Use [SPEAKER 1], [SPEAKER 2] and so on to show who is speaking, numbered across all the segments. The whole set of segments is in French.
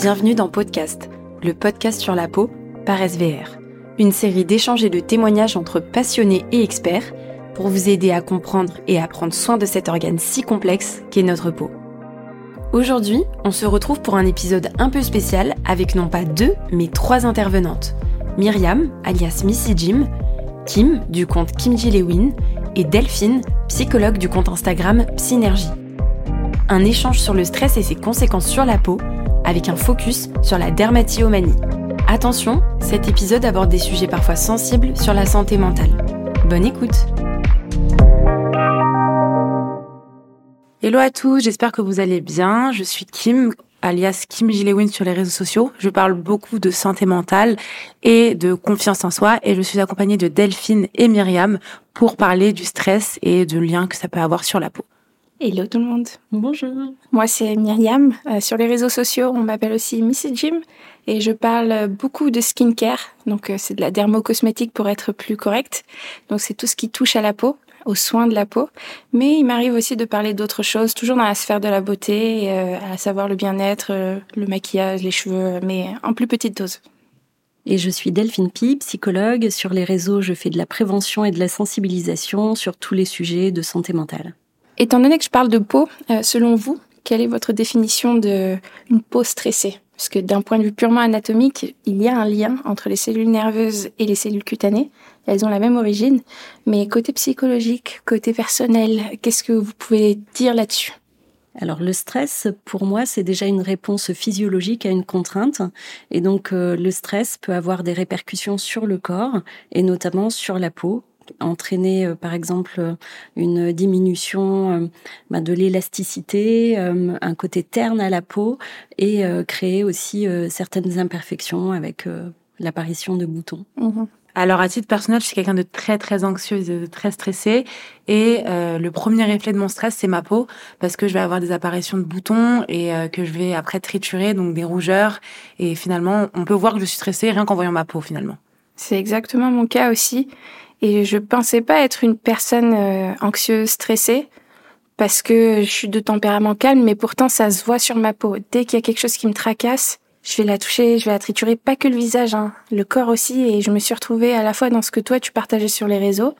[SPEAKER 1] Bienvenue dans Podcast, le podcast sur la peau par SVR. Une série d'échanges et de témoignages entre passionnés et experts pour vous aider à comprendre et à prendre soin de cet organe si complexe qu'est notre peau. Aujourd'hui, on se retrouve pour un épisode un peu spécial avec non pas deux, mais trois intervenantes. Myriam, alias Missy Jim, Kim, du compte Kimji Lewin, et Delphine, psychologue du compte Instagram Psynergie. Un échange sur le stress et ses conséquences sur la peau avec un focus sur la dermatillomanie. Attention, cet épisode aborde des sujets parfois sensibles sur la santé mentale. Bonne écoute
[SPEAKER 2] Hello à tous, j'espère que vous allez bien. Je suis Kim, alias Kim Gilewin sur les réseaux sociaux. Je parle beaucoup de santé mentale et de confiance en soi et je suis accompagnée de Delphine et Myriam pour parler du stress et de lien que ça peut avoir sur la peau.
[SPEAKER 3] Hello tout le monde.
[SPEAKER 2] Bonjour.
[SPEAKER 3] Moi c'est Myriam. Euh, sur les réseaux sociaux, on m'appelle aussi Missy Jim et je parle beaucoup de skincare. Donc euh, c'est de la dermocosmétique pour être plus correct. Donc c'est tout ce qui touche à la peau, aux soins de la peau. Mais il m'arrive aussi de parler d'autres choses, toujours dans la sphère de la beauté, euh, à savoir le bien-être, le maquillage, les cheveux, mais en plus petite dose.
[SPEAKER 4] Et je suis Delphine Pi, psychologue. Sur les réseaux, je fais de la prévention et de la sensibilisation sur tous les sujets de santé mentale.
[SPEAKER 3] Étant donné que je parle de peau, euh, selon vous, quelle est votre définition de une peau stressée? Parce que d'un point de vue purement anatomique, il y a un lien entre les cellules nerveuses et les cellules cutanées. Elles ont la même origine, mais côté psychologique, côté personnel, qu'est-ce que vous pouvez dire là-dessus?
[SPEAKER 4] Alors le stress, pour moi, c'est déjà une réponse physiologique à une contrainte. Et donc euh, le stress peut avoir des répercussions sur le corps et notamment sur la peau entraîner euh, par exemple euh, une diminution euh, bah, de l'élasticité, un côté terne à la peau et créer aussi certaines imperfections avec l'apparition de boutons.
[SPEAKER 2] Mhm. Alors à titre personnel, je suis quelqu'un de très très anxieuse, de très stressé, et le premier effet de mon stress, c'est ma peau, parce que je vais avoir des apparitions de boutons et que je vais après triturer, donc des rougeurs, et finalement, on peut voir que je suis stressée rien qu'en voyant ma peau finalement.
[SPEAKER 3] C'est exactement mon cas aussi. Et je pensais pas être une personne euh, anxieuse, stressée, parce que je suis de tempérament calme, mais pourtant ça se voit sur ma peau. Dès qu'il y a quelque chose qui me tracasse, je vais la toucher, je vais la triturer, pas que le visage, hein, le corps aussi. Et je me suis retrouvée à la fois dans ce que toi tu partageais sur les réseaux,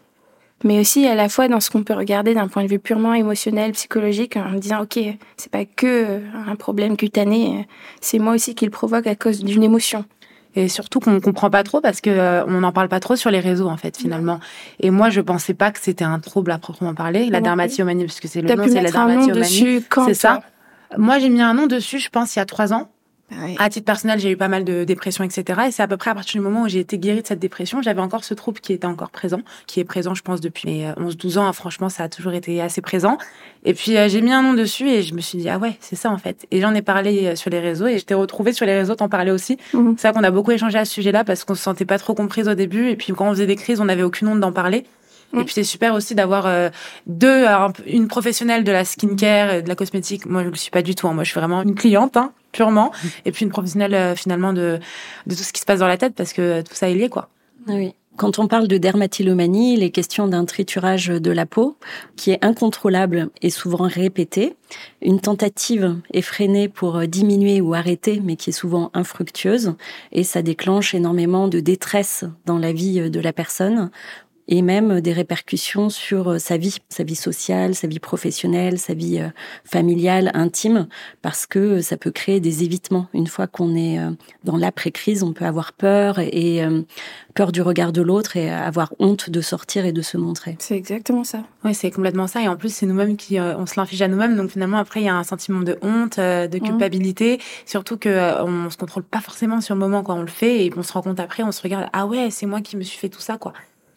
[SPEAKER 3] mais aussi à la fois dans ce qu'on peut regarder d'un point de vue purement émotionnel, psychologique, en me disant ok, c'est pas que euh, un problème cutané, c'est moi aussi qui le provoque à cause d'une émotion
[SPEAKER 2] et surtout qu'on comprend pas trop parce que euh, on n'en parle pas trop sur les réseaux en fait finalement. Et moi je pensais pas que c'était un trouble à proprement parler, la dermatillomanie parce que c'est le nom, c'est la dermatillomanie. C'est ça. Moi j'ai mis un nom dessus, je pense il y a trois ans. À titre personnel, j'ai eu pas mal de dépression, etc. Et c'est à peu près à partir du moment où j'ai été guérie de cette dépression, j'avais encore ce trouble qui était encore présent, qui est présent, je pense, depuis mes 11-12 euh, ans. Franchement, ça a toujours été assez présent. Et puis, euh, j'ai mis un nom dessus et je me suis dit, ah ouais, c'est ça, en fait. Et j'en ai parlé euh, sur les réseaux et je t'ai retrouvée sur les réseaux, t'en parlais aussi. Mhm. C'est ça qu'on a beaucoup échangé à ce sujet-là parce qu'on se sentait pas trop comprise au début. Et puis, quand on faisait des crises, on n'avait aucune honte d'en parler. Et puis c'est super aussi d'avoir deux, une professionnelle de la skincare, de la cosmétique. Moi, je ne le suis pas du tout. Hein. Moi, je suis vraiment une cliente. Hein purement, et puis une professionnelle euh, finalement de, de tout ce qui se passe dans la tête, parce que tout ça est lié, quoi.
[SPEAKER 4] Ah oui. Quand on parle de dermatillomanie, il est question d'un triturage de la peau qui est incontrôlable et souvent répété, une tentative effrénée pour diminuer ou arrêter, mais qui est souvent infructueuse, et ça déclenche énormément de détresse dans la vie de la personne, et même des répercussions sur euh, sa vie, sa vie sociale, sa vie professionnelle, sa vie euh, familiale, intime, parce que ça peut créer des évitements. Une fois qu'on est euh, dans l'après-crise, on peut avoir peur et peur du regard de l'autre et avoir honte de sortir et de se montrer.
[SPEAKER 3] C'est exactement ça.
[SPEAKER 2] Oui, c'est complètement ça. Et en plus, c'est nous-mêmes qui, on se l'inflige à nous-mêmes. Donc finalement, après, il y a un sentiment de honte, de mmh. culpabilité. Surtout que on se contrôle pas forcément sur le moment quand on le fait et on se rend compte après, on se regarde, ah ouais, c'est moi qui me suis fait tout ça, quoi.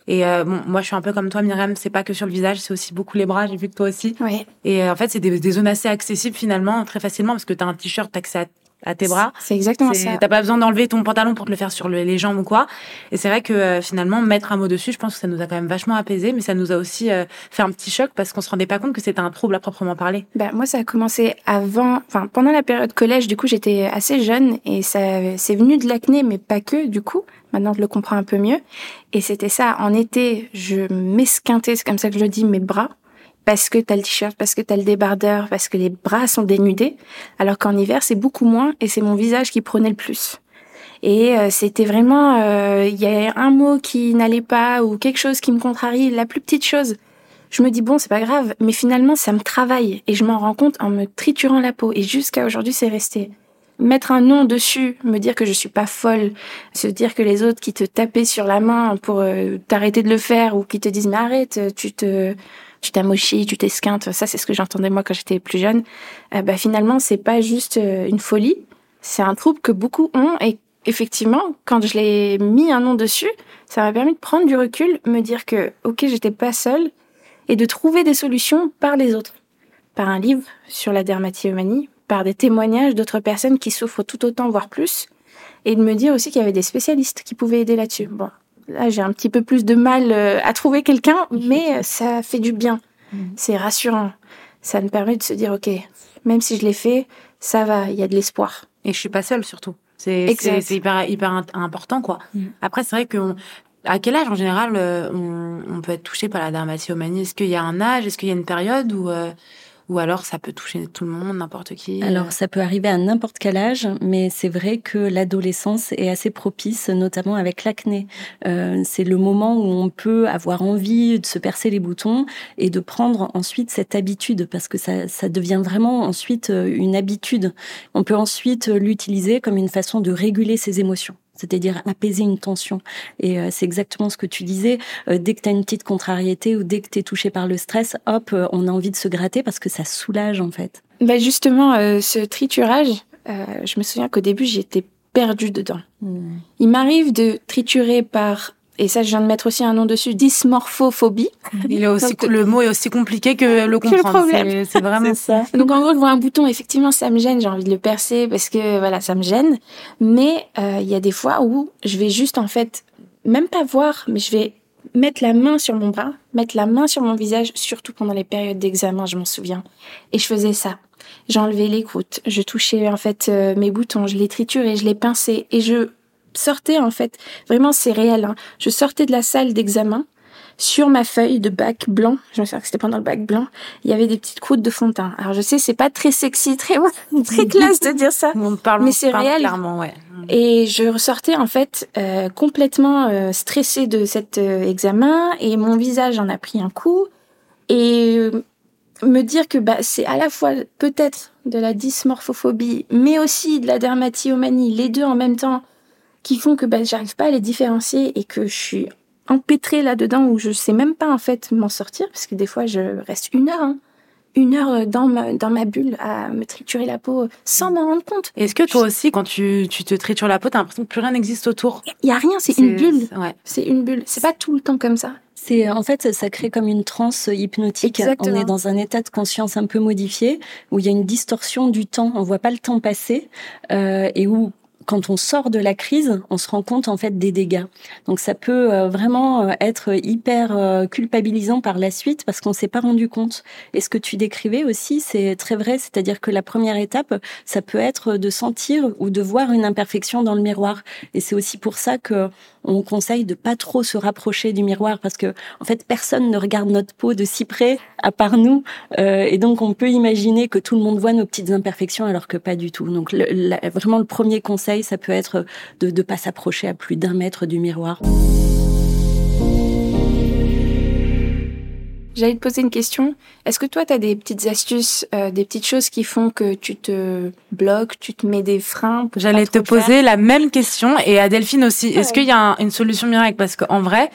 [SPEAKER 2] Et euh, bon, moi, je suis un peu comme toi, Myriam. C'est pas que sur le visage, c'est aussi beaucoup les bras. J'ai vu que toi aussi.
[SPEAKER 3] Oui.
[SPEAKER 2] Et euh, en fait, c'est des, des, zones assez accessibles finalement, très facilement, parce que t'as un t-shirt, t'as accès à, à, tes bras.
[SPEAKER 3] C'est exactement ça.
[SPEAKER 2] T'as pas besoin d'enlever ton pantalon pour te le faire sur les jambes ou quoi. Et c'est vrai que euh, finalement, mettre un mot dessus, je pense que ça nous a quand même vachement apaisé, mais ça nous a aussi fait un petit choc parce qu'on se rendait pas compte que c'était un trouble à proprement parler.
[SPEAKER 3] Ben moi, ça a commencé avant, enfin pendant la période collège. Du coup, j'étais assez jeune et ça, c'est venu de l'acné, mais pas que. Du coup, Maintenant, je le comprends un peu mieux. Et c'était ça. En été, je m'esquintais, c'est comme ça que je le dis, mes bras. Parce que t'as le t-shirt, parce que t'as le débardeur, parce que les bras sont dénudés, alors qu'en hiver c'est beaucoup moins et c'est mon visage qui prenait le plus. Et euh, c'était vraiment, euh, il y a un mot qui n'allait pas ou quelque chose qui me contrarie, la plus petite chose. Je me dis bon, c'est pas grave, mais finalement ça me travaille et je m'en rends compte en me triturant la peau. Et jusqu'à aujourd'hui, c'est resté. Mettre un nom dessus, me dire que je suis pas folle, se dire que les autres qui te tapaient sur la main pour euh, t'arrêter de le faire ou qui te disent mais arrête, tu te tu t'amochis, tu t'esquintes, ça c'est ce que j'entendais moi quand j'étais plus jeune. bah finalement, c'est pas juste une folie, c'est un trouble que beaucoup ont et effectivement, quand je l'ai mis un nom dessus, ça m'a permis de prendre du recul, me dire que, ok, j'étais pas seule, et de trouver des solutions par les autres. Par un livre sur la dermatillomanie, par des témoignages d'autres personnes qui souffrent tout autant, voire plus, et de me dire aussi qu'il y avait des spécialistes qui pouvaient aider là-dessus. Bon, là, j'ai un petit peu plus de mal euh, à trouver quelqu'un, mais ça fait du bien. Mmh. C'est rassurant. Ça me permet de se dire, ok, même si je l'ai fait, ça va, il y a de l'espoir.
[SPEAKER 2] Et je suis pas seule surtout. C'est hyper, hyper important, quoi. Mm. Après, c'est vrai que à quel âge en général euh, on, peut être touché par la dermatillomanie Est-ce qu'il y a un âge? Est-ce qu'il y a une période où euh, ou alors ça peut toucher tout le monde, n'importe qui
[SPEAKER 4] Alors ça peut arriver à n'importe quel âge, mais c'est vrai que l'adolescence est assez propice, notamment avec l'acné. Euh, c'est le moment où on peut avoir envie de se percer les boutons et de prendre ensuite cette habitude, parce que ça, ça devient vraiment ensuite euh, une habitude. On peut ensuite l'utiliser comme une façon de réguler ses émotions c'est-à-dire apaiser une tension. Et euh, c'est exactement ce que tu disais. Euh, dès que tu as une petite contrariété ou dès que tu es touché par le stress, hop, euh, on a envie de se gratter parce que ça soulage en fait.
[SPEAKER 3] Bah justement, ce triturage, je me souviens qu'au début, j'étais perdue dedans. Hmm. Il m'arrive de triturer par et ça, je viens de mettre aussi un nom dessus, dysmorphophobie.
[SPEAKER 2] Il est aussi, le mot est aussi compliqué que le comprendre. C'est vraiment ça.
[SPEAKER 3] Donc, en gros, je vois un bouton, effectivement, ça me gêne, j'ai envie de le percer parce que, voilà, ça me gêne. Mais, euh, il y a des fois où je vais juste, en fait, même pas voir, mais je vais mettre la main sur mon bras, mettre la main sur mon visage, surtout pendant les périodes d'examen, je m'en souviens. Et je faisais ça. J'enlevais les croûtes, je touchais, en fait, euh, mes boutons, je les triturais, je les pinçais et je sortais en fait, vraiment c'est réel, hein. je sortais de la salle d'examen, sur ma feuille de bac blanc, je me souviens que c'était pendant le bac blanc, il y avait des petites croûtes de fond de teint. Alors je sais, c'est pas très sexy, très très classe de dire ça, mais c'est réel.
[SPEAKER 2] Clairement, ouais.
[SPEAKER 3] Et je ressortais en fait euh, complètement euh, stressée de cet euh, examen et mon visage en a pris un coup et me dire que bah, c'est à la fois peut-être de la dysmorphophobie, mais aussi de la dermatillomanie, les deux en même temps, qui font que ben, j'arrive pas à les différencier et que je suis empêtrée là-dedans où je sais même pas en fait m'en sortir parce que des fois je reste une heure. Hein, une heure euh, dans ma, dans ma bulle à me triturer la peau sans m'en rendre compte.
[SPEAKER 2] Est-ce que toi aussi, quand tu, tu te tritures la peau, t'as l'impression que plus rien n'existe autour?
[SPEAKER 3] Il y a rien, c'est une bulle. Ouais. C'est une bulle. C'est pas tout le temps comme ça.
[SPEAKER 4] C'est en fait ça crée comme une transe hypnotique. On est dans un état de conscience un peu modifié où il y a une distorsion du temps. On voit pas le temps passer euh, et où quand on sort de la crise, on se rend compte en fait des dégâts. Donc ça peut euh, vraiment euh, être hyper euh, culpabilisant par la suite parce qu'on s'est pas rendu compte. Et ce que tu décrivais aussi, c'est très vrai, c'est-à-dire que la première étape, ça peut être de sentir ou de voir une imperfection dans le miroir. Et c'est aussi pour ça que on conseille de pas trop se rapprocher du miroir parce que en fait personne ne regarde notre peau de si près à part nous et donc on peut imaginer que tout le monde voit nos petites imperfections alors que pas du tout. Donc vraiment le premier conseil ça peut être de ne pas s'approcher à plus d'un mètre du miroir.
[SPEAKER 3] J'allais te poser une question. Est-ce que toi, tu as des petites astuces, euh, des petites choses qui font que tu te bloques, tu te mets des freins
[SPEAKER 2] J'allais te poser la même question et à Delphine aussi. Est-ce qu'il y a une solution miracle? Parce qu'en vrai,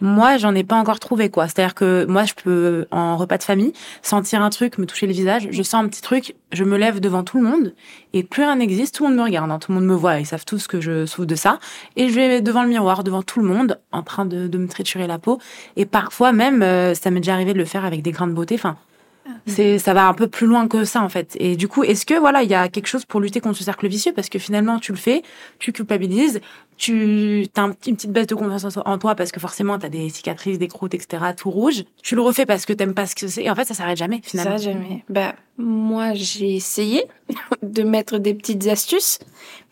[SPEAKER 2] moi, j'en ai pas encore trouvé quoi. C'est-à-dire que moi, je peux en repas de famille sentir un truc, me toucher le visage, je sens un petit truc, je me lève devant tout le monde et plus rien n'existe, tout le monde me regarde, hein. tout le monde me voit, ils savent tous que je souffre de ça et je vais devant le miroir, devant tout le monde, en train de, de me triturer la peau et parfois même, euh, ça m'est déjà arrivé de le faire avec des grains de beauté. Enfin, c'est, ça va un peu plus loin que ça en fait. Et du coup, est-ce que voilà, il y a quelque chose pour lutter contre ce cercle vicieux? Parce que finalement, tu le fais, tu culpabilises, tu as une petite baisse de confiance en toi parce que forcément, tu as des cicatrices, des croûtes, etc., tout rouge. Tu le refais parce que t'aimes pas ce que c'est. Et en fait, ça s'arrête jamais finalement.
[SPEAKER 3] Ça jamais. Bah moi, j'ai essayé de mettre des petites astuces,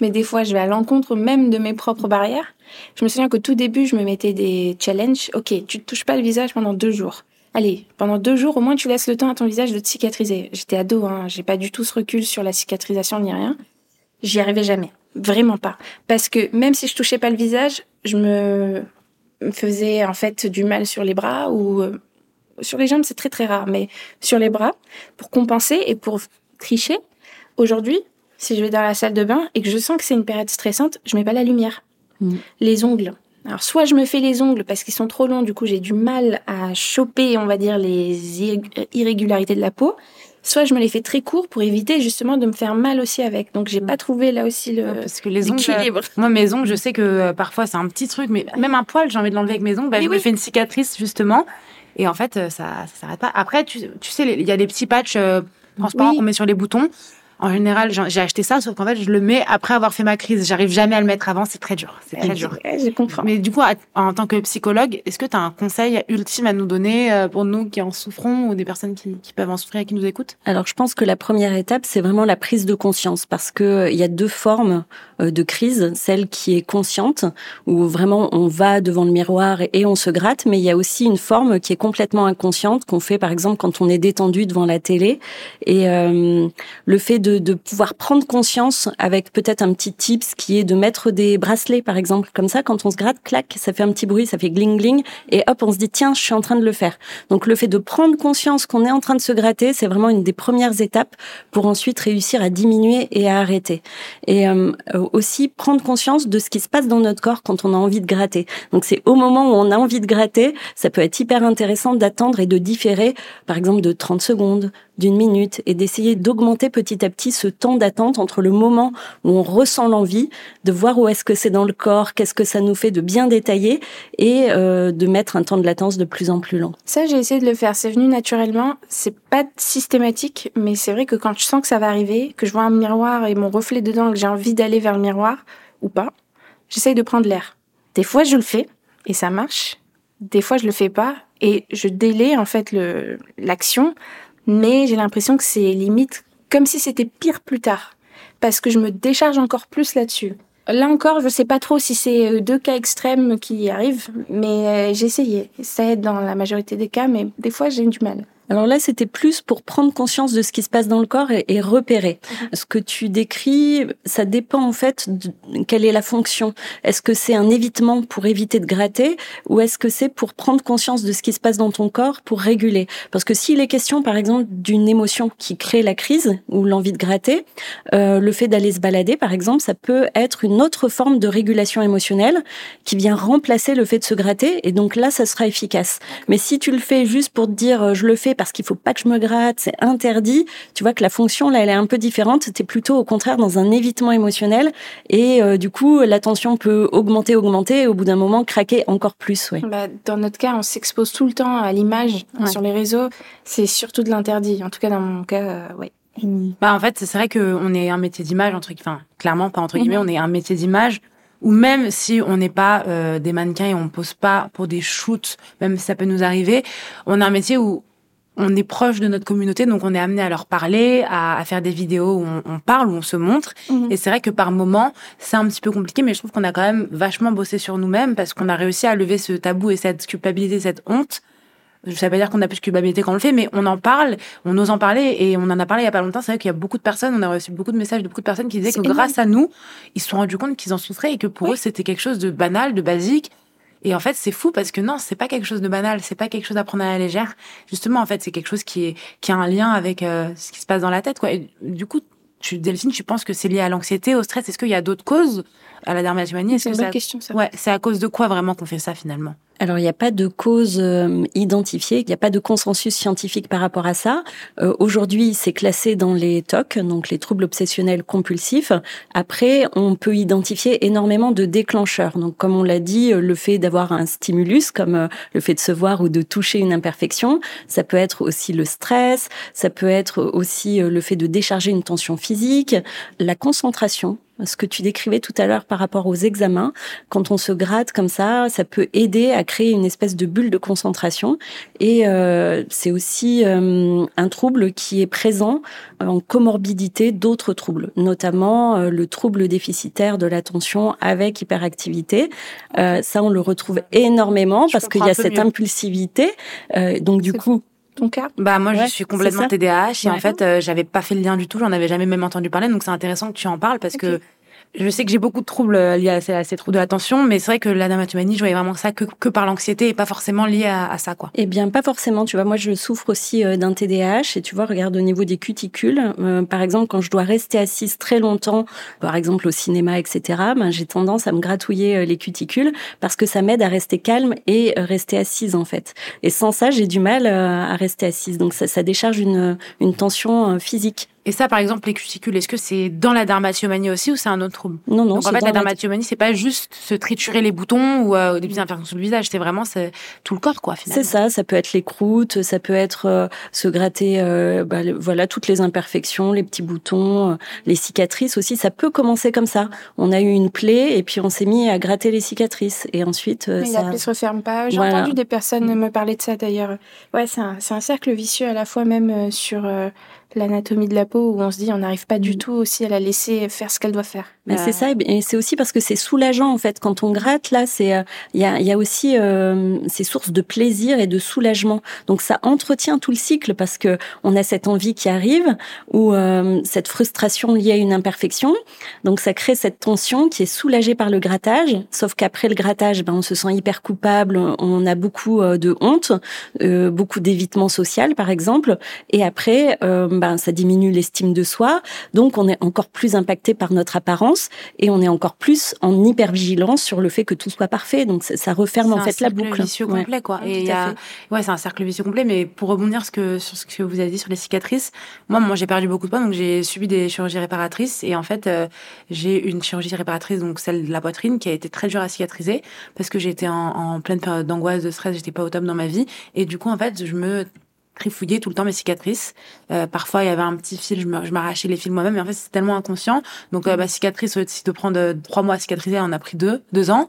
[SPEAKER 3] mais des fois, je vais à l'encontre même de mes propres barrières. Je me souviens qu'au tout début, je me mettais des challenges. Ok, tu te touches pas le visage pendant deux jours. Allez, pendant deux jours, au moins tu laisses le temps à ton visage de te cicatriser. J'étais ado, hein, j'ai pas du tout ce recul sur la cicatrisation ni rien. J'y arrivais jamais, vraiment pas. Parce que même si je touchais pas le visage, je me faisais en fait du mal sur les bras ou euh, sur les jambes, c'est très très rare, mais sur les bras pour compenser et pour tricher. Aujourd'hui, si je vais dans la salle de bain et que je sens que c'est une période stressante, je mets pas la lumière. Mm. Les ongles, alors, soit je me fais les ongles parce qu'ils sont trop longs, du coup, j'ai du mal à choper, on va dire, les irrégularités de la peau. Soit je me les fais très courts pour éviter justement de me faire mal aussi avec. Donc, j'ai pas trouvé là aussi le.
[SPEAKER 2] parce que les ongles. Euh, moi, mes ongles, je sais que euh, parfois c'est un petit truc, mais même un poil, j'ai envie de l'enlever avec mes ongles. Bah, je me fais une cicatrice justement. Et en fait, euh, ça, ça s'arrête pas. Après, tu, tu sais, il y a des petits patchs transparents qu'on met sur les boutons. En général, j'ai acheté ça, sauf qu'en fait, je le mets après avoir fait ma crise. J'arrive jamais à le mettre avant, c'est très dur. C'est très dur.
[SPEAKER 3] Je comprends.
[SPEAKER 2] Mais du coup, en tant que psychologue, est-ce que tu as un conseil ultime à nous donner euh, pour nous qui en souffrons ou des personnes qui, qui peuvent en souffrir et qui nous écoutent?
[SPEAKER 4] Alors, je pense que la première étape, c'est vraiment la prise de conscience parce que euh, il y a deux formes euh, de crise. Celle qui est consciente, où vraiment on va devant le miroir et on se gratte, mais il y a aussi une forme qui est complètement inconsciente qu'on fait par exemple quand on est détendu devant la télé. Et euh, le fait de, pouvoir prendre conscience avec peut-être un petit tips qui est de mettre des bracelets, par exemple, comme ça, quand on se gratte, clac, ça fait un petit bruit, ça fait gling gling, et hop, on se dit tiens, je suis en train de le faire. Donc le fait de prendre conscience qu'on est en train de se gratter, c'est vraiment une des premières étapes pour ensuite réussir à diminuer et à arrêter. Et euh, aussi prendre conscience de ce qui se passe dans notre corps quand on a envie de gratter. Donc c'est au moment où on a envie de gratter, ça peut être hyper intéressant d'attendre et de différer, par exemple de 30 secondes, d'une minute et d'essayer d'augmenter petit à petit ce temps d'attente entre le moment où on ressent l'envie, de voir où est-ce que c'est dans le corps, qu'est-ce que ça nous fait de bien détailler et euh, de mettre un temps de latence de plus en plus long.
[SPEAKER 3] Ça, j'ai essayé de le faire. C'est venu naturellement. C'est pas systématique, mais c'est vrai que quand je sens que ça va arriver, que je vois un miroir et mon reflet dedans, que j'ai envie d'aller vers le miroir ou pas, j'essaye de prendre l'air. Des fois, je le fais et ça marche. Des fois, je le fais pas et je délaie en fait l'action mais j'ai l'impression que c'est limite comme si c'était pire plus tard, parce que je me décharge encore plus là-dessus. Là encore, je sais pas trop si c'est euh, deux cas extrêmes qui arrivent, mais euh, j'ai essayé. Ça aide dans la majorité des cas, mais des fois j'ai du mal.
[SPEAKER 4] Alors là, c'était plus pour prendre conscience de ce qui se passe dans le corps et, repérer. Mhm. Ce que tu décris, ça dépend en fait de quelle est la fonction. Est-ce que c'est un évitement pour éviter de gratter ou est-ce que c'est pour prendre conscience de ce qui se passe dans ton corps pour réguler? Parce que s'il est question, par exemple, d'une émotion qui crée la crise ou l'envie de gratter, euh, le fait d'aller se balader, par exemple, ça peut être une autre forme de régulation émotionnelle qui vient remplacer le fait de se gratter et donc là, ça sera efficace. Mais si tu le fais juste pour te dire, euh, je le fais parce qu'il faut pas que je me gratte, c'est interdit. Tu vois que la fonction là, elle est un peu différente. C'était plutôt au contraire dans un évitement émotionnel et euh, du coup la tension peut augmenter, augmenter et au bout d'un moment craquer encore plus. Ouais.
[SPEAKER 3] Bah, dans notre cas, on s'expose tout le temps à l'image sur les réseaux. C'est surtout de l'interdit. En tout cas dans mon cas, euh, ouais.
[SPEAKER 2] Bah en fait, c'est vrai qu'on est un métier d'image entre enfin clairement pas entre guillemets, mhm. on est un métier d'image ou même si on n'est pas euh, des mannequins et on pose pas pour des shoots, même si ça peut nous arriver, on a un métier où on est proche de notre communauté, donc on est amené à leur parler, à, faire des vidéos où on, parle, où on se montre. Mhm. Et c'est vrai que par moment, c'est un petit peu compliqué, mais je trouve qu'on a quand même vachement bossé sur nous-mêmes parce qu'on a réussi à lever ce tabou et cette culpabilité, cette honte. Je ne sais pas dire qu'on a plus de culpabilité quand on le fait, mais on en parle, on ose en parler et on en a parlé il y a pas longtemps. C'est vrai qu'il y a beaucoup de personnes, on a reçu beaucoup de messages de beaucoup de personnes qui disaient que grâce à nous, ils se sont rendus compte qu'ils en souffraient et que pour eux, c'était quelque chose de banal, de basique et en fait, c'est fou parce que non, c'est pas quelque chose de banal, c'est pas quelque chose à prendre à la légère. Justement, en fait, c'est quelque chose qui est qui a un lien avec euh, ce qui se passe dans la tête, quoi. Et du coup, tu, Delphine, tu penses que c'est lié à l'anxiété, au stress Est-ce qu'il y a d'autres causes à la dermatomanie
[SPEAKER 3] C'est une bonne question, ça.
[SPEAKER 2] Ouais, c'est à cause de quoi vraiment qu'on fait ça finalement?
[SPEAKER 4] Alors, il n'y a pas de cause euh, identifiée, il n'y a pas de consensus scientifique par rapport à ça. Euh, aujourd'hui, c'est classé dans les TOC, donc les troubles obsessionnels compulsifs. Après, on peut identifier énormément de déclencheurs. Donc, comme on l'a dit, le fait d'avoir un stimulus, comme euh, le fait de se voir ou de toucher une imperfection, ça peut être aussi le stress, ça peut être aussi le fait de décharger une tension physique, la concentration Ce que tu décrivais tout à l'heure par rapport aux examens, quand on se gratte comme ça, ça peut aider à créer une espèce de bulle de concentration. Et euh, c'est aussi euh, un trouble qui est présent en comorbidité d'autres troubles, notamment euh, le trouble déficitaire de l'attention avec hyperactivité. ça, on le retrouve énormément parce qu'il y a cette impulsivité. donc du coup,
[SPEAKER 3] ton cas?
[SPEAKER 2] Bah moi je suis complètement TDAH et en fait euh, j'avais pas fait le lien du tout, j'en avais jamais même entendu parler donc c'est intéressant que tu en parles parce que je sais que j'ai beaucoup de troubles euh, liés à ces, troubles de l'attention, mais c'est vrai que la dermatomanie, je voyais vraiment ça que, que par l'anxiété et pas forcément lié à, ça, quoi.
[SPEAKER 4] Eh bien, pas forcément. Tu vois, moi, je souffre aussi euh, d'un TDAH et tu vois, regarde au niveau des cuticules. Euh, par exemple, quand je dois rester assise très longtemps, par exemple au cinéma, etc., ben, j'ai tendance à me gratouiller les cuticules parce que ça m'aide à rester calme et rester assise, en fait. Et sans ça, j'ai du mal à rester assise. Donc, ça, ça décharge une, une tension physique.
[SPEAKER 2] Et ça, par exemple, les cuticules, est-ce que c'est dans la dermatillomanie aussi ou c'est un autre trouble
[SPEAKER 4] Non, non.
[SPEAKER 2] Donc en fait, la dermatillomanie, c'est pas juste se triturer les boutons ou euh, des petites infections sur le visage, c'est vraiment c'est tout le corps, quoi. Finalement.
[SPEAKER 4] C'est ça. Ça peut être les croûtes, ça peut être euh, se gratter, euh, bah, voilà, toutes les imperfections, les petits boutons, euh, les cicatrices aussi. Ça peut commencer comme ça. On a eu une plaie et puis on s'est mis à gratter les cicatrices et ensuite.
[SPEAKER 3] Mais ça... la plaie se referme pas. J'ai entendu des personnes me parler de ça d'ailleurs. Ouais, c'est un, un cercle vicieux à la fois même sur l'anatomie de la peau où on se dit on n'arrive pas du mm. tout aussi à la laisser faire ce qu'elle doit faire.
[SPEAKER 4] Mais c'est ça, et c'est aussi parce que c'est soulageant en fait quand on gratte là, c'est euh, il y, a, y a aussi euh, ces sources de plaisir et de soulagement. Donc ça entretient tout le cycle parce que on a cette envie qui arrive ou euh, cette frustration liée à une imperfection. Donc ça crée cette tension qui est soulagée par le grattage. Sauf qu'après le grattage, ben on se sent hyper coupable, on a beaucoup de honte, beaucoup d'évitement social par exemple, et après ben, ça diminue l'estime de soi. Donc on est encore plus impacté par notre apparence et on est encore plus en hypervigilance sur le fait que tout soit parfait. Donc ça, referme en fait la boucle.
[SPEAKER 2] C'est un vicieux complet quoi. et ouais, c'est un cercle vicieux complet. Mais pour rebondir ce que, sur ce que vous avez dit sur les cicatrices, moi, moi j'ai perdu beaucoup de poids, donc j'ai subi des chirurgies réparatrices et en fait euh, j'ai une chirurgie réparatrice, donc celle de la poitrine, qui a été très dure à cicatriser parce que j'étais en, en pleine période d'angoisse, de stress, j'étais pas au top dans ma vie et du coup en fait je me trifouiller tout le temps mes cicatrices. Euh, parfois, il y avait un petit fil, je m'arrachais les fils moi-même, mais en fait, c'est tellement inconscient. Donc, euh, ma cicatrice, si de prendre euh, trois mois à cicatriser, on a pris deux, deux ans.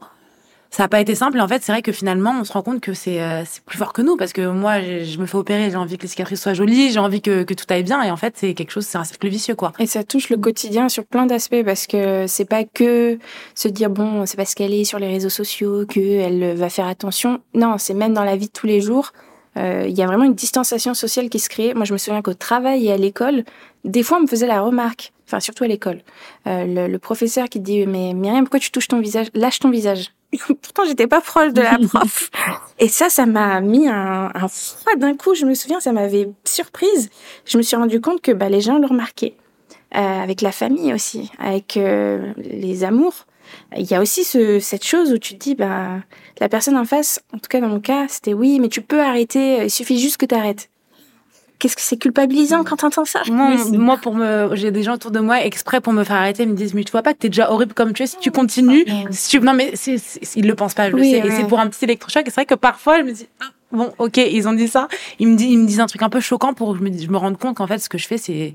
[SPEAKER 2] Ça n'a pas été simple. Et en fait, c'est vrai que finalement, on se rend compte que c'est euh, plus fort que nous, parce que moi, je me fais opérer, j'ai envie que les cicatrices soient jolies, j'ai envie que, que tout aille bien. Et en fait, c'est quelque chose, c'est un cercle vicieux, quoi.
[SPEAKER 3] Et ça touche le quotidien sur plein d'aspects, parce que c'est pas que se dire bon, c'est parce qu'elle est sur les réseaux sociaux qu'elle va faire attention. Non, c'est même dans la vie de tous les jours euh, il y a vraiment une distanciation sociale qui se crée. Moi, je me souviens qu'au travail et à l'école, des fois, on me faisait la remarque, enfin surtout à l'école, euh, le, professeur qui dit mais Myriam, pourquoi tu touches ton visage? Lâche ton visage. Pourtant, j'étais pas proche de la prof. et ça, ça m'a mis un, un froid d'un coup. Je me souviens, ça m'avait surprise. Je me suis rendu compte que bah, les gens le remarquaient. Euh, avec la famille aussi, avec euh, les amours il y a aussi ce, cette chose où tu te dis, bah, la personne en face, en tout cas dans mon cas, c'était oui, mais tu peux arrêter, il suffit juste que tu arrêtes. Qu'est-ce que c'est culpabilisant quand t'entends ça?
[SPEAKER 2] Moi, moi, pour me, j'ai des gens autour de moi exprès pour me faire arrêter, ils me disent mais tu vois pas que t'es déjà horrible comme tu es si tu continues. Si tu... Non mais c'est, ils le pensent pas, je oui, sais. Et c'est pour un petit électrochoc. Et c'est vrai que parfois je me dis ah, bon ok ils ont dit ça, ils me disent ils me disent un truc un peu choquant pour que je me, je me rende compte qu'en fait ce que je fais c'est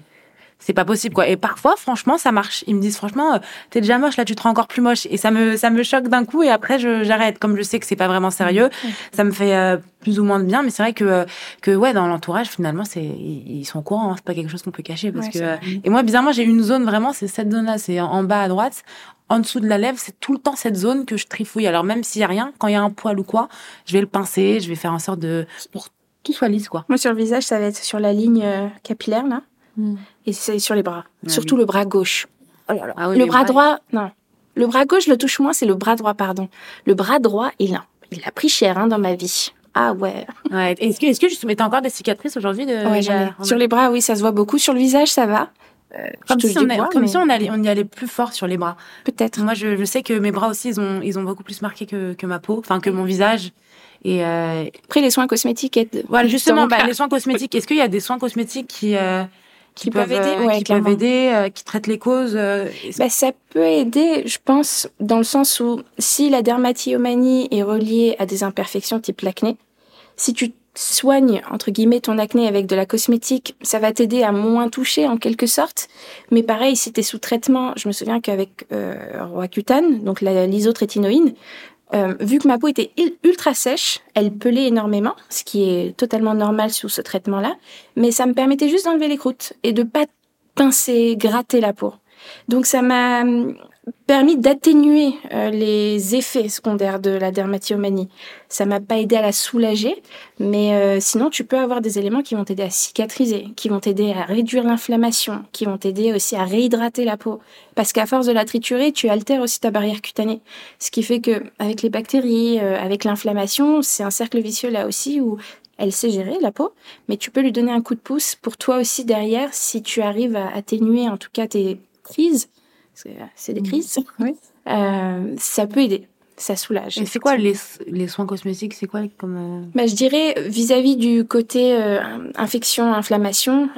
[SPEAKER 2] c'est pas possible quoi. Et parfois, franchement, ça marche. Ils me disent franchement, euh, t'es déjà moche, là tu te rends encore plus moche. Et ça me ça me choque d'un coup. Et après, j'arrête. Comme je sais que c'est pas vraiment sérieux, mmh. ça me fait euh, plus ou moins de bien. Mais c'est vrai que euh, que ouais, dans l'entourage, finalement, c'est ils sont au courant. Hein. C'est pas quelque chose qu'on peut cacher parce que. et moi, bizarrement, j'ai une zone vraiment, c'est cette zone-là, c'est en bas à droite. En dessous de la lèvre, c'est tout le temps cette zone que je trifouille. Alors même s'il y a rien, quand il y a un poil ou quoi, je vais le pincer, je vais faire en sorte de pour qu'il soit lisse quoi.
[SPEAKER 3] Moi sur le visage, ça va être sur la ligne capillaire là. Mm. Et c'est sur les bras. Ah Surtout le bras gauche. Oh ah le bras, droit, non. Le bras gauche le touche moins, c'est le bras droit, pardon. Le bras droit, il a, il a pris cher hein, dans ma vie. Ah ouais.
[SPEAKER 2] ouais. Est-ce que, est-ce que tu mettais encore des cicatrices aujourd'hui de...
[SPEAKER 3] ouais, Sur les bras, oui, ça se voit beaucoup. Sur le visage, ça va.
[SPEAKER 2] Euh, comme, si on, comme si on, allait, on y allait plus fort sur les bras.
[SPEAKER 3] Peut-être.
[SPEAKER 2] Moi, je, je, sais que mes bras aussi, ils ont, ils ont beaucoup plus marqué que, que ma peau, enfin que mon visage. Et euh...
[SPEAKER 3] après, les soins cosmétiques. Aident
[SPEAKER 2] voilà, justement, bah, les soins cosmétiques. Est-ce qu'il y a des soins cosmétiques qui euh, qui, peuvent, aider, euh, qui peuvent aider, euh, qui traitent les causes. Euh,
[SPEAKER 3] bah, ça peut aider, je pense, dans le sens où si la dermatillomanie est reliée à des imperfections type l'acné, si tu soigne entre guillemets ton acné avec de la cosmétique, ça va t'aider à moins toucher en quelque sorte. Mais pareil, si tu es sous traitement, je me souviens qu'avec euh, Roaccutane, donc l'isotrétinoïne, euh, vu que ma peau était ultra sèche, elle pelait énormément, ce qui est totalement normal sous ce traitement-là, mais ça me permettait juste d'enlever les croûtes et de pas pincer, gratter la peau. Donc ça m'a permis d'atténuer euh, les effets secondaires de la dermatillomanie. Ça m'a pas aidé à la soulager, mais euh, sinon tu peux avoir des éléments qui vont t'aider à cicatriser, qui vont t'aider à réduire l'inflammation, qui vont t'aider aussi à réhydrater la peau. Parce qu'à force de la triturer, tu altères aussi ta barrière cutanée. Ce qui fait que avec les bactéries, euh, avec l'inflammation, c'est un cercle vicieux là aussi où elle sait gérer la peau, mais tu peux lui donner un coup de pouce pour toi aussi derrière si tu arrives à atténuer en tout cas tes crises c'est des mmh. crises, euh, ça peut aider. Ça soulage.
[SPEAKER 2] Et c'est quoi les, les, soins cosmétiques C'est quoi comme euh,
[SPEAKER 3] bah, je dirais vis-à-vis du côté euh, infection, inflammation,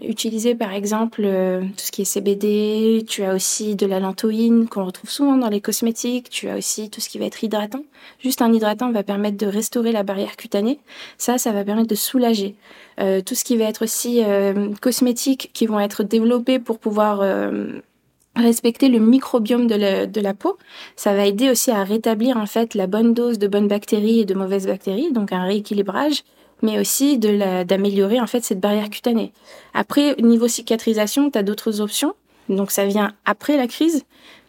[SPEAKER 3] utiliser par exemple tout ce qui est CBD. Tu as aussi de la lantoïne qu'on retrouve souvent dans les cosmétiques. Tu as aussi tout ce qui va être hydratant. Juste un hydratant va permettre de restaurer la barrière cutanée. Ça, ça va permettre de soulager. tout ce qui va être aussi cosmétique qui vont être développés pour pouvoir respecter le microbiome de la, peau, ça va aider aussi à rétablir en fait la bonne dose de bonnes bactéries et de mauvaises bactéries, donc un rééquilibrage, mais aussi de d'améliorer en fait cette barrière cutanée. Après, niveau cicatrisation, tu as d'autres options. Donc ça vient après la crise.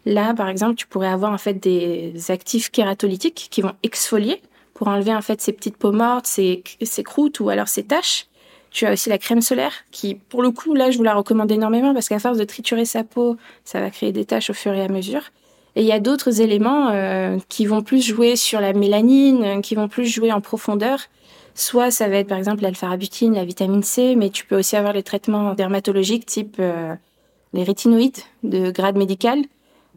[SPEAKER 3] Là, par exemple, tu pourrais avoir en fait des actifs kératolytiques qui vont exfolier pour enlever en fait ces petites peaux mortes, ces croûtes ou alors ces taches. Tu as aussi la crème solaire qui, pour le coup, là, je vous la recommande énormément parce qu'à force de triturer sa peau, ça va créer des taches au fur et à mesure. Et il y a d'autres éléments euh, qui vont plus jouer sur la mélanine, qui vont plus jouer en profondeur. Soit ça va être par exemple l'alpha-arabutine, la vitamine C, mais tu peux aussi avoir les traitements dermatologiques type euh, les rétinoïdes de grade médical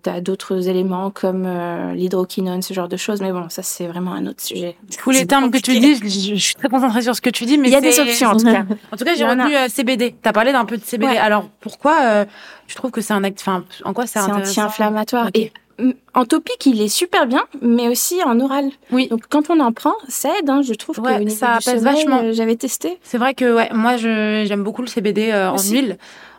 [SPEAKER 3] tu d'autres éléments comme euh, l'hydroquinone, ce genre de choses. Mais bon, ça, c'est vraiment un autre sujet.
[SPEAKER 2] Tous les termes que tu dis, je, suis très concentrée sur ce que tu dis. Mais
[SPEAKER 3] il y a des options, en tout cas.
[SPEAKER 2] en tout cas, j'ai retenu euh, CBD. Tu as parlé d'un peu de CBD. Alors, pourquoi euh, tu trouves que c'est un acte... Enfin, en quoi c'est
[SPEAKER 3] anti-inflammatoire. Et en topique, il est super bien, mais aussi en oral.
[SPEAKER 2] Oui.
[SPEAKER 3] Donc quand on en prend, ça aide. Hein, je trouve que ça pèse vachement. J'avais testé.
[SPEAKER 2] C'est vrai que ouais, moi j'aime beaucoup le CBD en huile.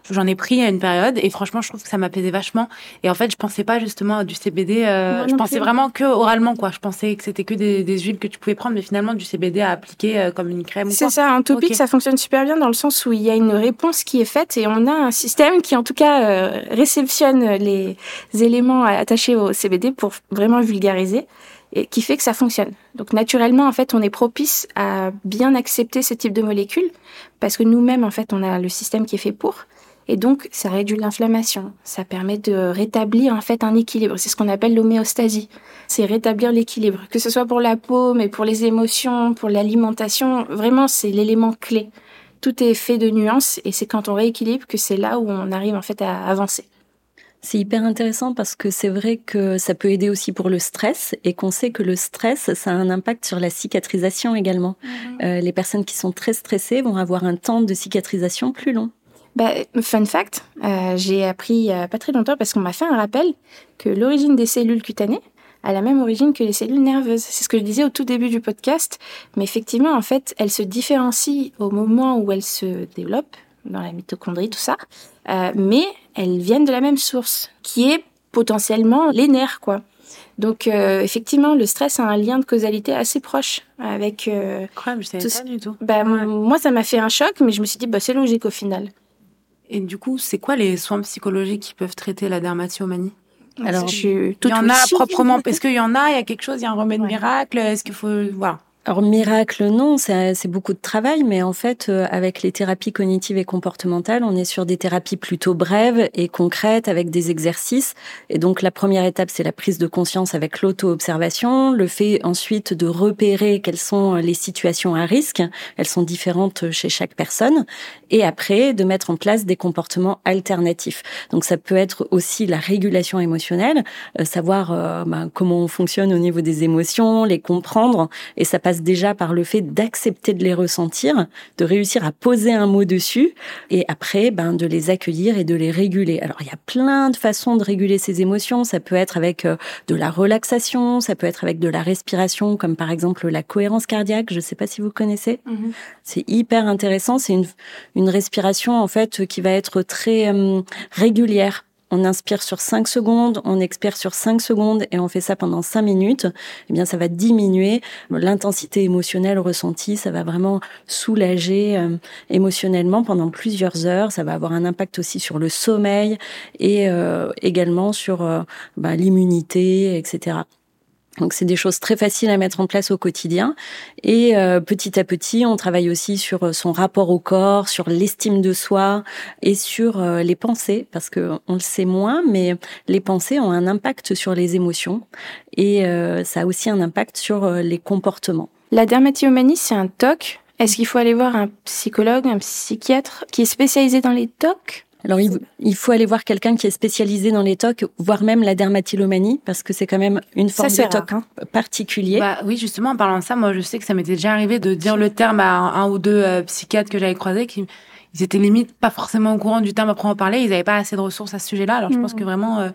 [SPEAKER 2] J'en ai pris à une période et franchement, je trouve que ça m'apaisait vachement. Et en fait, je pensais pas justement à du CBD. Euh, je pensais vraiment que oralement, quoi. Je pensais que c'était que des, des, huiles que tu pouvais prendre, mais finalement, du CBD à appliquer euh, comme une crème.
[SPEAKER 3] C'est ça. En topique, ça fonctionne super bien dans le sens où il y a une réponse qui est faite et on a un système qui, en tout cas, euh, réceptionne les éléments attachés au CBD pour vraiment vulgariser et qui fait que ça fonctionne. Donc naturellement, en fait, on est propice à bien accepter ce type de molécules parce que nous-mêmes, en fait, on a le système qui est fait pour. Et donc, ça réduit l'inflammation. Ça permet de rétablir en fait un équilibre. C'est ce qu'on appelle l'homéostasie. C'est rétablir l'équilibre. Que ce soit pour la peau, mais pour les émotions, pour l'alimentation. Vraiment, c'est l'élément clé. Tout est fait de nuances et c'est quand on rééquilibre que c'est là où on arrive en fait à avancer.
[SPEAKER 4] C'est hyper intéressant parce que c'est vrai que ça peut aider aussi pour le stress et qu'on sait que le stress, ça a un impact sur la cicatrisation également. Mhm. Euh, les personnes qui sont très stressées vont avoir un temps de cicatrisation plus long.
[SPEAKER 3] Bah, fun fact, euh, j'ai appris a pas très longtemps parce qu'on m'a fait un rappel que l'origine des cellules cutanées a la même origine que les cellules nerveuses. C'est ce que je disais au tout début du podcast, mais effectivement, en fait, elles se différencient au moment où elles se développent dans la mitochondrie, tout ça, euh, mais elles viennent de la même source, qui est potentiellement les nerfs, quoi. Donc euh, effectivement, le stress a un lien de causalité assez proche avec.
[SPEAKER 2] Euh, je savais pas du tout.
[SPEAKER 3] Bah, Moi, ça m'a fait un choc, mais je me suis dit, bah, c'est logique au final.
[SPEAKER 2] Et du coup, c'est quoi les soins psychologiques qui peuvent traiter la dermatillomanie
[SPEAKER 3] Alors, je suis
[SPEAKER 2] il y en a proprement. Est-ce qu'il y en a Il y a quelque chose Il y a un remède miracle Est-ce qu'il faut voilà
[SPEAKER 4] alors miracle non, c'est beaucoup de travail, mais en fait euh, avec les thérapies cognitives et comportementales, on est sur des thérapies plutôt brèves et concrètes avec des exercices. Et donc la première étape, c'est la prise de conscience avec l'auto-observation, le fait ensuite de repérer quelles sont les situations à risque, elles sont différentes chez chaque personne, et après de mettre en place des comportements alternatifs. Donc ça peut être aussi la régulation émotionnelle, euh, savoir euh, ben, comment on fonctionne au niveau des émotions, les comprendre, et ça passe passe déjà par le fait d'accepter de les ressentir, de réussir à poser un mot dessus, et après, ben, de les accueillir et de les réguler. Alors, il y a plein de façons de réguler ces émotions. Ça peut être avec euh, de la relaxation, ça peut être avec de la respiration, comme par exemple la cohérence cardiaque. Je ne sais pas si vous connaissez. Mm-hmm. C'est hyper intéressant. C'est une, une respiration, en fait, qui va être très euh, régulière on inspire sur 5 secondes, on expire sur 5 secondes et on fait ça pendant 5 minutes, eh bien ça va diminuer l'intensité émotionnelle ressentie, ça va vraiment soulager euh, émotionnellement pendant plusieurs heures, ça va avoir un impact aussi sur le sommeil et euh, également sur euh, bah, l'immunité, etc. Donc c'est des choses très faciles à mettre en place au quotidien. Et euh, petit à petit, on travaille aussi sur euh, son rapport au corps, sur l'estime de soi et sur euh, les pensées, parce que on le sait moins, mais les pensées ont un impact sur les émotions et ça a aussi un impact sur les comportements.
[SPEAKER 3] La dermatillomanie, c'est un TOC. Est-ce qu'il faut aller voir un psychologue, un psychiatre qui est spécialisé dans les TOC
[SPEAKER 4] alors, il, faut aller voir quelqu'un qui est spécialisé dans les TOC, voire même la dermatillomanie, parce que c'est quand même une forme de TOC hein. particulier.
[SPEAKER 2] Bah, oui, justement, en parlant de ça, moi, je sais que ça m'était déjà arrivé de dire le terme à un, ou deux euh, psychiatres que j'avais croisés qui ils étaient limite pas forcément au courant du terme après en parler, ils n'avaient pas assez de ressources à ce sujet-là. Alors, je pense mm. que vraiment... Euh,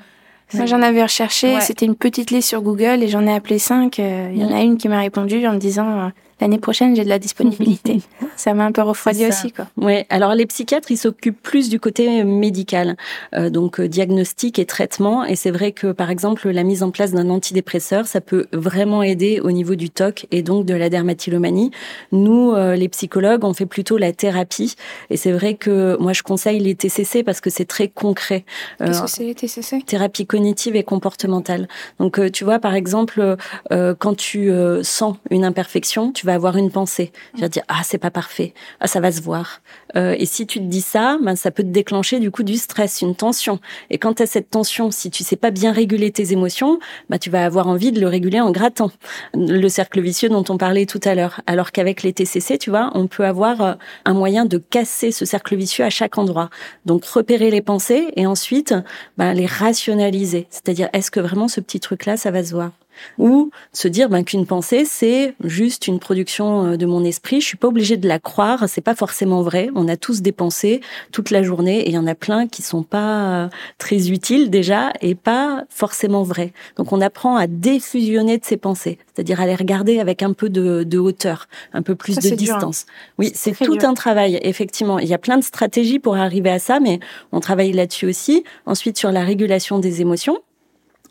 [SPEAKER 3] moi, j'en avais recherché, c'était une petite liste sur Google et j'en ai appelé cinq. Euh, il y en a une qui m'a répondu en me disant l'année prochaine, j'ai de la disponibilité. ça m'a un peu refroidi aussi, quoi.
[SPEAKER 4] Ouais. Alors, les psychiatres, ils s'occupent plus du côté médical, euh, donc euh, diagnostic et traitement. Et c'est vrai que, par exemple, la mise en place d'un antidépresseur, ça peut vraiment aider au niveau du TOC et donc de la dermatillomanie. Nous, euh, les psychologues, on fait plutôt la thérapie. Et c'est vrai que moi, je conseille les TCC parce que c'est très concret.
[SPEAKER 3] Qu'est-ce que c'est les TCC
[SPEAKER 4] Thérapie cognitive et comportementale. Donc, tu vois, par exemple, quand tu sens une imperfection, tu vas avoir une pensée. Tu vas dire ah c'est pas parfait, ah ça va se voir. Euh, et si tu te dis ça, ben ça peut te déclencher du coup du stress, une tension. Et quand tu as cette tension, si tu sais pas bien réguler tes émotions, ben tu vas avoir envie de le réguler en grattant. Le cercle vicieux dont on parlait tout à l'heure. Alors qu'avec les TCC, tu vois, on peut avoir euh, un moyen de casser ce cercle vicieux à chaque endroit. Donc repérer les pensées et ensuite ben, les rationaliser. C'est-à-dire est-ce que vraiment ce petit truc là ça va se voir? Ou se dire ben, qu'une pensée c'est juste une production euh, de mon esprit. Je suis pas obligée de la croire, c'est pas forcément vrai. On a tous des pensées toute la journée et il y en a plein qui sont pas euh, très utiles déjà et pas forcément vraies. Donc on apprend à défusionner de ces pensées, c'est-à-dire à les regarder avec un peu de, hauteur, un peu plus de hein. distance. Oui, c'est tout un travail effectivement. Il y a plein de stratégies pour arriver à ça, mais on travaille là-dessus aussi. Ensuite sur la régulation des émotions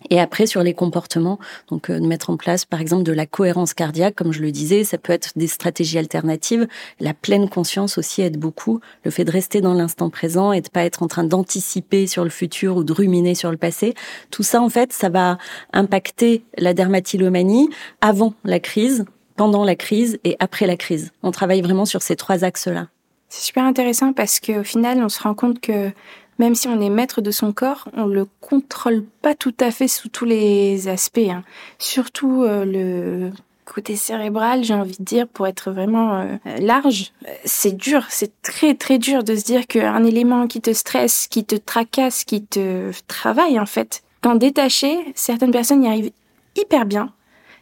[SPEAKER 4] et après, sur les comportements, donc euh, de mettre en place, par exemple, de la cohérence cardiaque, comme je le disais, ça peut être des stratégies alternatives. La pleine conscience aussi aide beaucoup. Le fait de rester dans l'instant présent et de pas être en train d'anticiper sur le futur ou de ruminer sur le passé. Tout ça, en fait, ça va impacter la dermatillomanie avant la crise, pendant la crise et après la crise. On travaille vraiment sur ces trois axes-là.
[SPEAKER 3] C'est super intéressant parce qu'au final, on se rend compte que même si on est maître de son corps, on le contrôle pas tout à fait sous tous les aspects. Hein. Surtout euh, le côté cérébral, j'ai envie de dire, pour être vraiment euh, large, c'est dur, c'est très très dur de se dire qu'un élément qui te stresse, qui te tracasse, qui te travaille en fait, quand détaché, certaines personnes y arrivent hyper bien,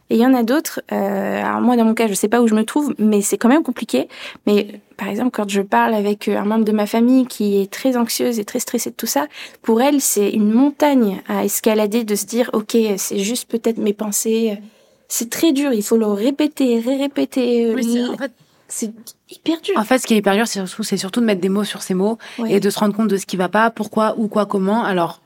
[SPEAKER 3] et il y en a d'autres, euh, alors moi dans mon cas je sais pas où je me trouve, mais c'est quand même compliqué. Mais par exemple quand je parle avec euh, un membre de ma famille qui est très anxieuse et très stressée de tout ça, pour elle c'est une montagne à escalader de se dire ok c'est juste peut-être mes pensées. C'est très dur, il faut le répéter, ré-répéter.
[SPEAKER 2] Oui, en fait, c'est hyper dur. En fait, ce qui est hyper dur, c'est surtout, de mettre des mots sur ces mots et de se rendre compte de ce qui va pas, pourquoi, ou quoi, comment. Alors,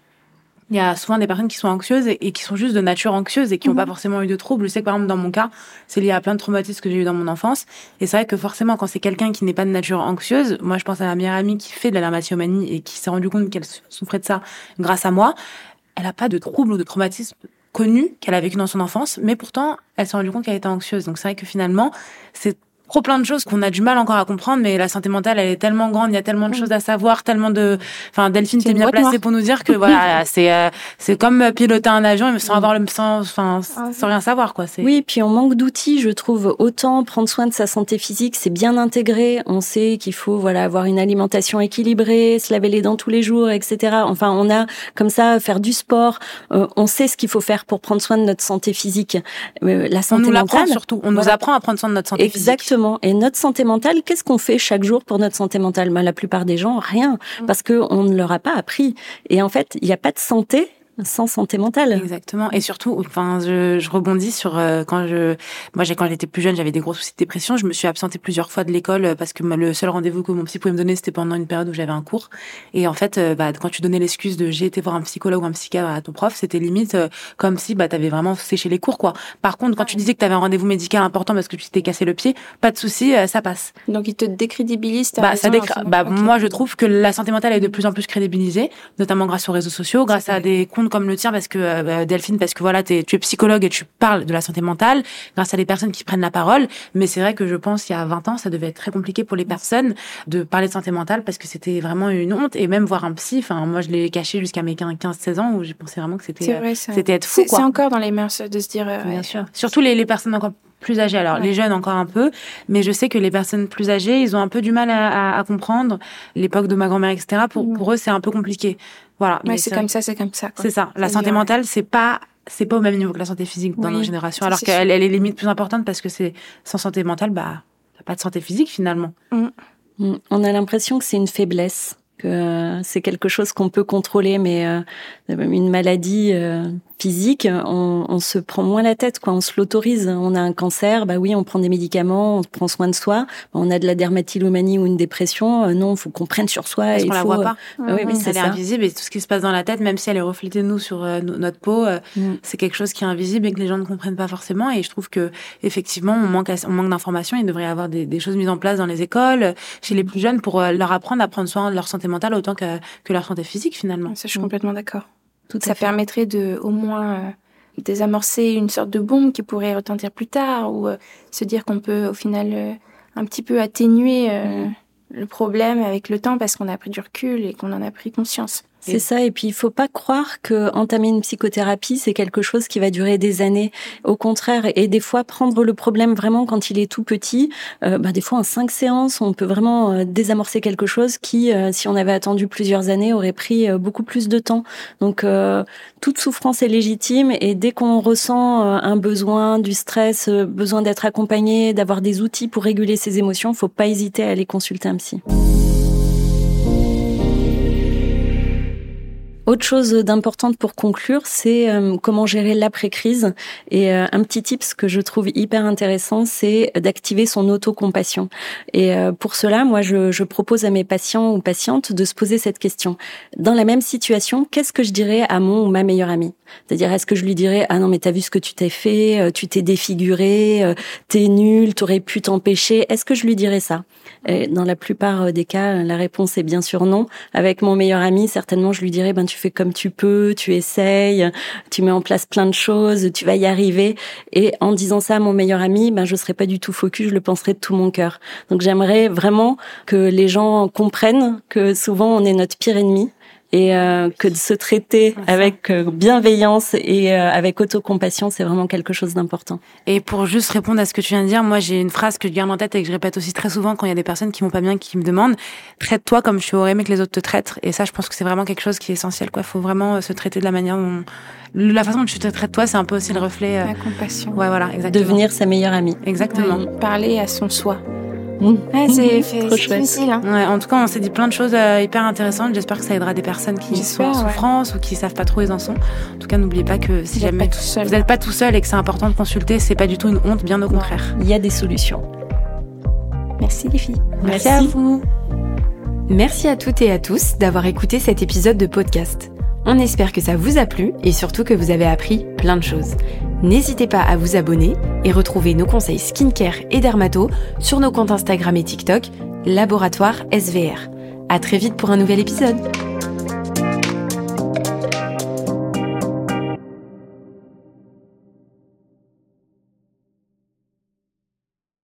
[SPEAKER 2] il y a souvent des personnes qui sont anxieuses et, qui sont juste de nature anxieuse et qui n'ont pas mhm. forcément eu de troubles. Je sais que par exemple dans mon cas, c'est lié à plein de traumatismes que j'ai eu dans mon enfance. Et c'est vrai que forcément quand c'est quelqu'un qui n'est pas de nature anxieuse, moi je pense à ma meilleure amie qui fait de la dermatillomanie et qui s'est rendu compte qu'elle souffrait de ça grâce à moi. Elle n'a pas de troubles ou de traumatismes connus qu'elle a vécu dans son enfance, mais pourtant elle s'est rendue compte qu'elle était anxieuse. Donc c'est vrai que finalement c'est trop plein de choses qu'on a du mal encore à comprendre, mais la santé mentale, elle est tellement grande, il y a tellement de choses à savoir, tellement de, enfin, Delphine t'es bien placée pour nous dire que voilà, c'est euh, c'est comme piloter un avion sans avoir le sans, enfin, ah, sans rien savoir quoi.
[SPEAKER 4] Oui, puis on manque d'outils, je trouve. Autant prendre soin de sa santé physique, c'est bien intégré. On sait qu'il faut voilà avoir une alimentation équilibrée, se laver les dents tous les jours, etc. Enfin, on a comme ça faire du sport. Euh, on sait ce qu'il faut faire pour prendre soin de notre santé physique.
[SPEAKER 2] Euh, la santé on nous mentale, surtout. On nous apprend à prendre soin de notre santé
[SPEAKER 4] Exactement.
[SPEAKER 2] physique.
[SPEAKER 4] Exactement. Et notre santé mentale, qu'est-ce qu'on fait chaque jour pour notre santé mentale? Ben, La plupart des gens, rien. Mm. Parce qu'on ne leur a pas appris. Et en fait, il n'y a pas de santé sans santé mentale.
[SPEAKER 2] Exactement. Et surtout, enfin, je, je rebondis sur euh, quand je, moi, j'ai quand j'étais plus jeune, j'avais des gros soucis de dépression. Je me suis absentée plusieurs fois de l'école euh, parce que le seul rendez-vous que mon psy pouvait me donner, c'était pendant une période où j'avais un cours. Et en fait, euh, bah, quand tu donnais l'excuse de j'ai été voir un psychologue ou un psychiatre à ton prof, c'était limite comme si bah t'avais vraiment séché les cours, quoi. Par contre, quand tu disais que tu avais un rendez-vous médical important parce que tu t'es cassé le pied, pas de souci, ça passe.
[SPEAKER 3] Donc il te décrédibilise.
[SPEAKER 2] Bah, ça bah, moi, je trouve que la santé mentale est de plus en plus crédibilisée, notamment grâce aux réseaux sociaux, grâce à des comptes comme le tien, parce que euh, bah, Delphine, parce que voilà, es, tu es psychologue et tu parles de la santé mentale grâce à des personnes qui prennent la parole. Mais c'est vrai que je pense qu'il y a 20 ans, ça devait être très compliqué pour les personnes de parler de santé mentale parce que c'était vraiment une honte. Et même voir un psy, enfin, moi, je l'ai caché jusqu'à mes 15-16 ans où j'ai pensé vraiment que c'était, euh, c'était être fou,
[SPEAKER 3] C'est encore dans les mœurs de se dire, euh,
[SPEAKER 2] bien sûr. Surtout les, les personnes encore plus âgées. Alors les jeunes encore un peu, mais je sais que les personnes plus âgées, ils ont un peu du mal à, à, comprendre l'époque de ma grand-mère, etc. Pour, mm. pour eux, c'est un peu compliqué. Voilà.
[SPEAKER 3] mais c'est comme ça, c'est comme ça.
[SPEAKER 2] C'est ça. La santé mentale, c'est pas c'est pas au même niveau que la santé physique dans nos générations, alors qu'elle elle est limite plus importante parce que c'est sans santé mentale, bah, t'as pas de santé physique finalement. Mm.
[SPEAKER 4] Mm. On a l'impression que c'est une faiblesse, que c'est quelque chose qu'on peut contrôler, mais euh, une maladie, euh, physique, on, on, se prend moins la tête, quoi. On se l'autorise. On a un cancer, bah oui, on prend des médicaments, on prend soin de soi. On a de la dermatillomanie ou une dépression, euh, non, faut qu'on prenne sur soi.
[SPEAKER 2] Parce qu'on la voit pas.
[SPEAKER 4] Ah oui, mais
[SPEAKER 2] c'est invisible et tout ce qui se passe dans la tête, même si elle est reflétée nous sur euh, notre peau, euh, mm. c'est quelque chose qui est invisible et que les gens ne comprennent pas forcément. Et je trouve que effectivement, on manque, on manque d'informations. Il devrait y avoir des, des, choses mises en place dans les écoles, chez les plus jeunes, pour leur apprendre à prendre soin de leur santé mentale autant que, que leur santé physique finalement.
[SPEAKER 3] Ça, je suis complètement d'accord ça permettrait de au moins euh, désamorcer une sorte de bombe qui pourrait retentir plus tard ou euh, se dire qu'on peut au final euh, un petit peu atténuer mm. le problème avec le temps parce qu'on a pris du recul et qu'on en a pris conscience.
[SPEAKER 4] C'est ça. Et puis, il faut pas croire que entamer une psychothérapie, c'est quelque chose qui va durer des années. Au contraire, et des fois, prendre le problème vraiment quand il est tout petit, euh, bah, des fois, en cinq séances, on peut vraiment euh, désamorcer quelque chose qui, euh, si on avait attendu plusieurs années, aurait pris beaucoup plus de temps. Donc, toute souffrance est légitime. Et dès qu'on ressent un besoin, du stress, besoin d'être accompagné, d'avoir des outils pour réguler ses émotions, faut pas hésiter à aller consulter un psy. Autre chose d'importante pour conclure, c'est euh, comment gérer l'après-crise. Et euh, un petit tips que je trouve hyper intéressant, c'est d'activer son autocompassion. Et euh, pour cela, moi, je, je, propose à mes patients ou patientes de se poser cette question. Dans la même situation, qu'est-ce que je dirais à mon ou ma meilleure amie? C'est-à-dire, est-ce que je lui dirais ah non mais t'as vu ce que tu t'es fait, tu t'es défiguré, t'es nul, t'aurais pu t'empêcher. Est-ce que je lui dirais ça? Et Dans la plupart des cas, la réponse est bien sûr non. Avec mon meilleur ami, certainement, je lui dirais ben tu fais comme tu peux, tu essayes, tu mets en place plein de choses, tu vas y arriver. Et en disant ça à mon meilleur ami, ben je serais pas du tout focus, je le penserais de tout mon cœur. Donc j'aimerais vraiment que les gens comprennent que souvent on est notre pire ennemi et euh, que de se traiter avec euh, bienveillance et euh, avec autocompassion, c'est vraiment quelque chose d'important.
[SPEAKER 2] Et pour juste répondre à ce que tu viens de dire, moi j'ai une phrase que je garde en tête et que je répète aussi très souvent quand il y a des personnes qui vont pas bien, qui me demandent traite-toi comme tu aurais aimé que les autres te traitent. Et ça, je pense que c'est vraiment quelque chose qui est essentiel. Quoi, faut vraiment se traiter de la manière dont la façon dont tu te traites toi, c'est un peu aussi le reflet.
[SPEAKER 3] La compassion.
[SPEAKER 2] Ouais, voilà, exactement.
[SPEAKER 4] Devenir sa meilleure amie.
[SPEAKER 2] Exactement.
[SPEAKER 3] Parler à son soi.
[SPEAKER 2] Mmh. c'est difficile. Hein. Ouais, en tout cas, on s'est dit plein de choses euh, hyper intéressantes. J'espère que ça aidera des personnes qui sont en souffrance ou qui savent pas trop où ils en sont. En tout cas, n'oubliez pas que si jamais vous n'êtes pas tout seul et que c'est important de consulter, c'est pas du tout une honte, bien au contraire.
[SPEAKER 4] Il y a des solutions.
[SPEAKER 3] Merci les filles.
[SPEAKER 2] Merci à vous.
[SPEAKER 1] Merci à toutes et à tous d'avoir écouté cet épisode de podcast. On espère que ça vous a plu et surtout que vous avez appris plein de choses. N'hésitez pas à vous abonner et retrouver nos conseils skincare et dermato sur nos comptes Instagram et TikTok, Laboratoire SVR. À très vite pour un nouvel épisode.